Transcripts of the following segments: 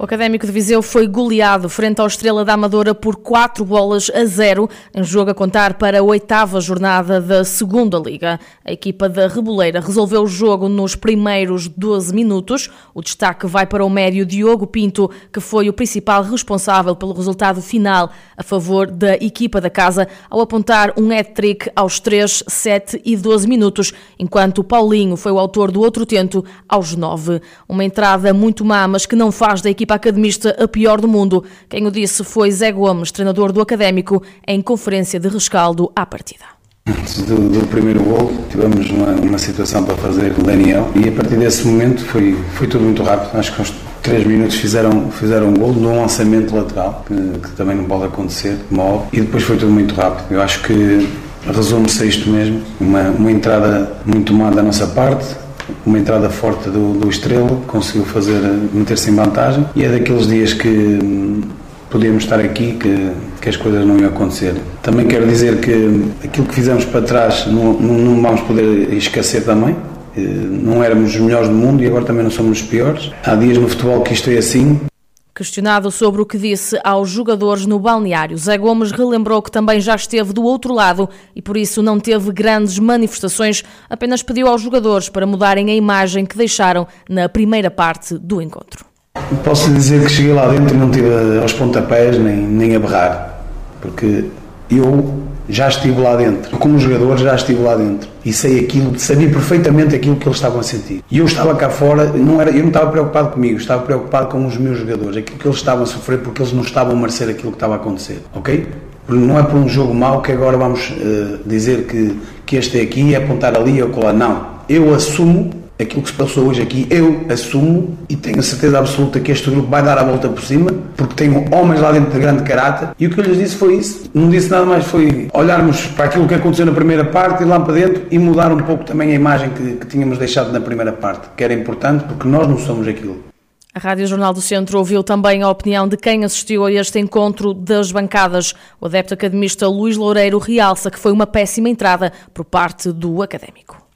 O Académico de Viseu foi goleado frente ao Estrela da Amadora por 4 bolas a 0, em jogo a contar para a oitava jornada da Segunda Liga. A equipa da Reboleira resolveu o jogo nos primeiros 12 minutos. O destaque vai para o médio Diogo Pinto, que foi o principal responsável pelo resultado final a favor da equipa da casa, ao apontar um hat-trick aos 3, 7 e 12 minutos, enquanto Paulinho foi o autor do outro tento aos 9. Uma entrada muito má, mas que não faz da equipa equipa academista a pior do mundo. Quem o disse foi Zé Gomes, treinador do Académico, em conferência de rescaldo à partida. Antes do, do, primeiro gol, tivemos uma, uma, situação para fazer com o Daniel e a partir desse momento foi, foi tudo muito rápido. Acho que aos 3 minutos fizeram, fizeram um gol num lançamento lateral, que, que também não pode acontecer, móvel, e depois foi tudo muito rápido. Eu acho que resume-se a isto mesmo: uma, uma entrada muito má da nossa parte, uma entrada forte do, do Estrela, conseguiu fazer meter-se em vantagem e é daqueles dias que hum, podíamos estar aqui que, que as coisas não iam acontecer. Também quero dizer que aquilo que fizemos para trás não, não, vamos poder esquecer também. Eh, não éramos os melhores do mundo e agora também não somos os piores. Há dias no futebol que isto é assim Questionado sobre o que disse aos jogadores no balneário, Zé Gomes relembrou que também já esteve do outro lado e por isso não teve grandes manifestações, apenas pediu aos jogadores para mudarem a imagem que deixaram na primeira parte do encontro. Posso dizer que cheguei lá dentro e não tive aos pontapés nem, nem a berrar, porque eu já estive lá dentro. Como jogador, já estive lá dentro. E sei aquilo, sabia perfeitamente aquilo que eles estavam a sentir. E eu estava cá fora, não era, eu não estava preocupado comigo, estava preocupado com os meus jogadores, aquilo que eles estavam a sofrer porque eles não estavam a merecer aquilo que estava a acontecer. Ok? Não é por um jogo mau que agora vamos uh, dizer que, que este é aqui, é apontar ali ou colar. Não. Eu assumo aquilo que se passou hoje aqui, eu assumo e tenho a certeza absoluta que este grupo vai dar a volta por cima, porque tenho homens lá dentro de grande caráter. E o que eu lhes disse foi isso. Não disse nada mais, foi olharmos para aquilo que aconteceu na primeira parte, ir lá para dentro e mudar um pouco também a imagem que, que tínhamos deixado na primeira parte, que era importante porque nós não somos aquilo. A Rádio Jornal do Centro ouviu também a opinião de quem assistiu a este encontro das bancadas. O adepto academista Luís Loureiro realça que foi uma péssima entrada por parte do académico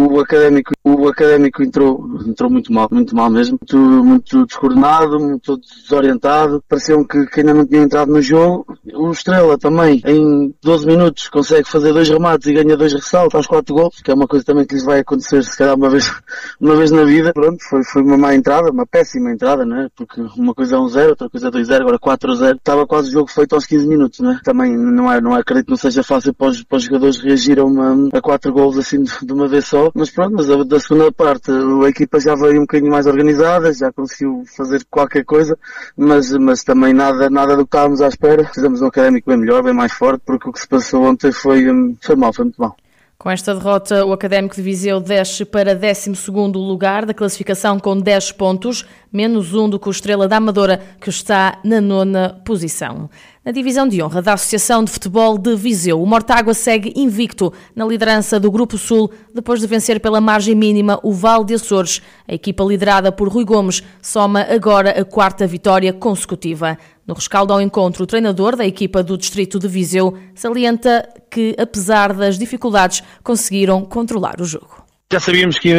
o académico, o académico entrou, entrou muito mal, muito mal mesmo, muito, muito descoordenado, muito desorientado, pareceu que, que ainda não tinha entrado no jogo. O Estrela também, em 12 minutos, consegue fazer dois remates e ganha dois ressaltos aos quatro gols, que é uma coisa também que lhes vai acontecer se calhar uma vez, uma vez na vida. Pronto, foi, foi uma má entrada, uma péssima entrada, né? Porque uma coisa é um zero, outra coisa é dois zero, agora 4 a 0. Estava quase o jogo feito aos 15 minutos, né? Também não é, não é, acredito que não seja fácil para os, para os jogadores reagir a uma, a quatro gols assim de uma vez só mas pronto, mas da segunda parte a equipa já veio um bocadinho mais organizada, já conseguiu fazer qualquer coisa, mas, mas também nada, nada do que estávamos à espera. Fizemos um académico bem melhor, bem mais forte, porque o que se passou ontem foi, hum, foi mal, foi muito mal. Com esta derrota, o Académico de Viseu desce para 12º lugar da classificação com 10 pontos, menos um do que o Estrela da Amadora, que está na nona posição. Na divisão de honra da Associação de Futebol de Viseu, o Mortágua segue invicto na liderança do Grupo Sul, depois de vencer pela margem mínima o Val de Açores. A equipa liderada por Rui Gomes soma agora a quarta vitória consecutiva. No rescaldo ao encontro, o treinador da equipa do Distrito de Viseu salienta que, apesar das dificuldades, conseguiram controlar o jogo. Já sabíamos que,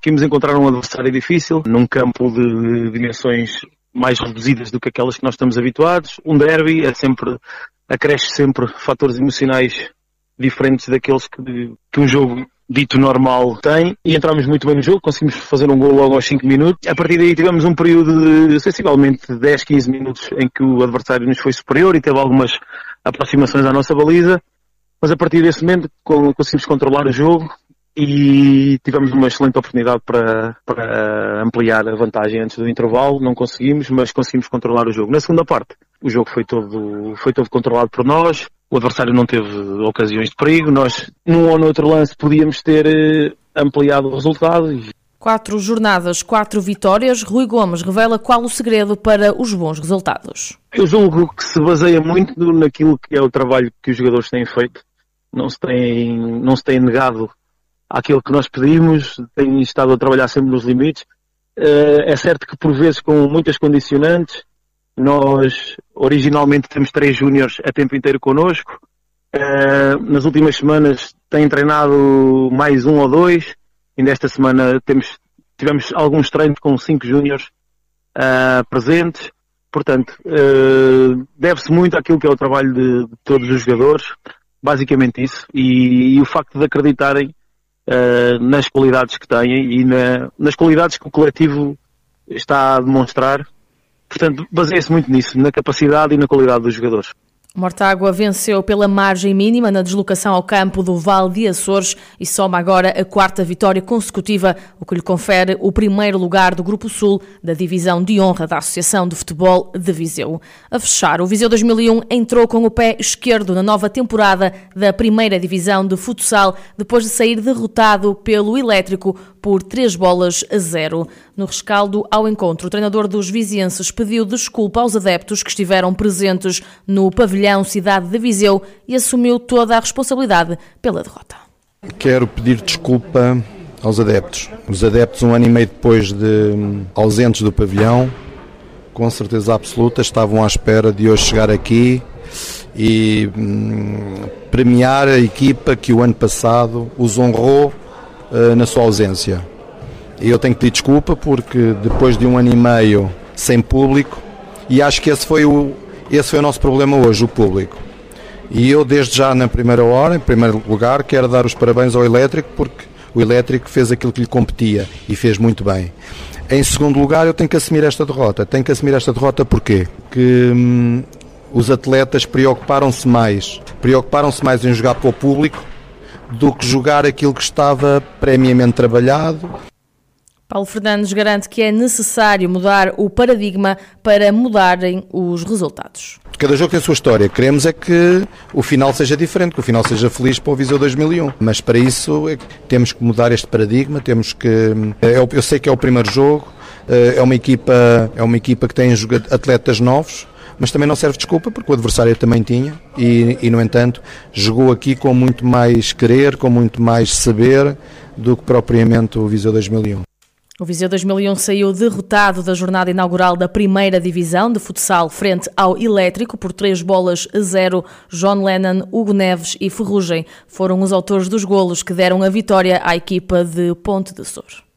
que íamos encontrar um adversário difícil, num campo de dimensões mais reduzidas do que aquelas que nós estamos habituados. Um derby é sempre, acresce sempre fatores emocionais diferentes daqueles que, que um jogo dito normal tem e entramos muito bem no jogo, conseguimos fazer um gol logo aos 5 minutos. A partir daí tivemos um período de sensivelmente 10, 15 minutos em que o adversário nos foi superior e teve algumas aproximações à nossa baliza, mas a partir desse momento conseguimos controlar o jogo e tivemos uma excelente oportunidade para, para ampliar a vantagem antes do intervalo, não conseguimos, mas conseguimos controlar o jogo. Na segunda parte, o jogo foi todo, foi todo controlado por nós, o adversário não teve ocasiões de perigo, nós num ou noutro lance podíamos ter eh, ampliado o resultado. Quatro jornadas, quatro vitórias. Rui Gomes revela qual o segredo para os bons resultados. Eu julgo que se baseia muito naquilo que é o trabalho que os jogadores têm feito. Não se têm, não se têm negado àquilo que nós pedimos, têm estado a trabalhar sempre nos limites. Eh, é certo que por vezes com muitas condicionantes, nós originalmente temos três júniores a tempo inteiro connosco Uh, nas últimas semanas têm treinado mais um ou dois. Ainda esta semana temos, tivemos alguns treinos com cinco júniores uh, presentes. Portanto, uh, deve-se muito àquilo que é o trabalho de, de todos os jogadores, basicamente isso, e, e o facto de acreditarem nas qualidades que têm e na, nas qualidades que o coletivo está a demonstrar. Portanto, baseia-se muito nisso, na capacidade e na qualidade dos jogadores. Mortágua venceu pela margem mínima na deslocação ao campo do Val de Açores e soma agora a quarta vitória consecutiva, o que lhe confere o primeiro lugar do Grupo Sul da Divisão de Honra da Associação de Futebol de Viseu. A fechar, o Viseu 2001 entrou com o pé esquerdo na nova temporada da Primeira Divisão de Futsal, depois de sair derrotado pelo Elétrico por três bolas a zero. No rescaldo ao encontro, o treinador dos vizienses pediu desculpa aos adeptos que estiveram presentes no pavilhão Cidade de Viseu e assumiu toda a responsabilidade pela derrota. Quero pedir desculpa aos adeptos. Os adeptos, um ano e meio depois de ausentes do pavilhão, com certeza absoluta, estavam à espera de hoje chegar aqui e hum, premiar a equipa que o ano passado os honrou uh, na sua ausência. E eu tenho que pedir desculpa porque depois de um ano e meio sem público, e acho que esse foi o, esse foi o nosso problema hoje, o público. E eu, desde já, na primeira hora, em primeiro lugar, quero dar os parabéns ao Elétrico, porque o Elétrico fez aquilo que lhe competia e fez muito bem. Em segundo lugar, eu tenho que assumir esta derrota. Tenho que assumir esta derrota porquê? Que hum, os atletas preocuparam-se mais, preocuparam-se mais em jogar para o público do que jogar aquilo que estava previamente trabalhado. Paulo Fernandes garante que é necessário mudar o paradigma para mudarem os resultados. Cada jogo tem a sua história. Queremos é que o final seja diferente, que o final seja feliz para o Viseu 2001. Mas para isso é temos que mudar este paradigma, temos que... É eu sei que é o primeiro jogo, eh, é uma equipa, é uma equipa que tem atletas novos, mas também não serve desculpa porque o adversário também tinha e, e, no entanto jogou aqui com muito mais querer, com muito mais saber do que propriamente o Viseu 2001. O Viseu 2001 saiu derrotado da jornada inaugural da primeira divisão de futsal frente ao Elétrico por três bolas a zero. John Lennon, Hugo Neves e Ferrugem foram os autores dos golos que deram a vitória à equipa de Ponte de Sor.